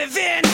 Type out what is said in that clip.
live in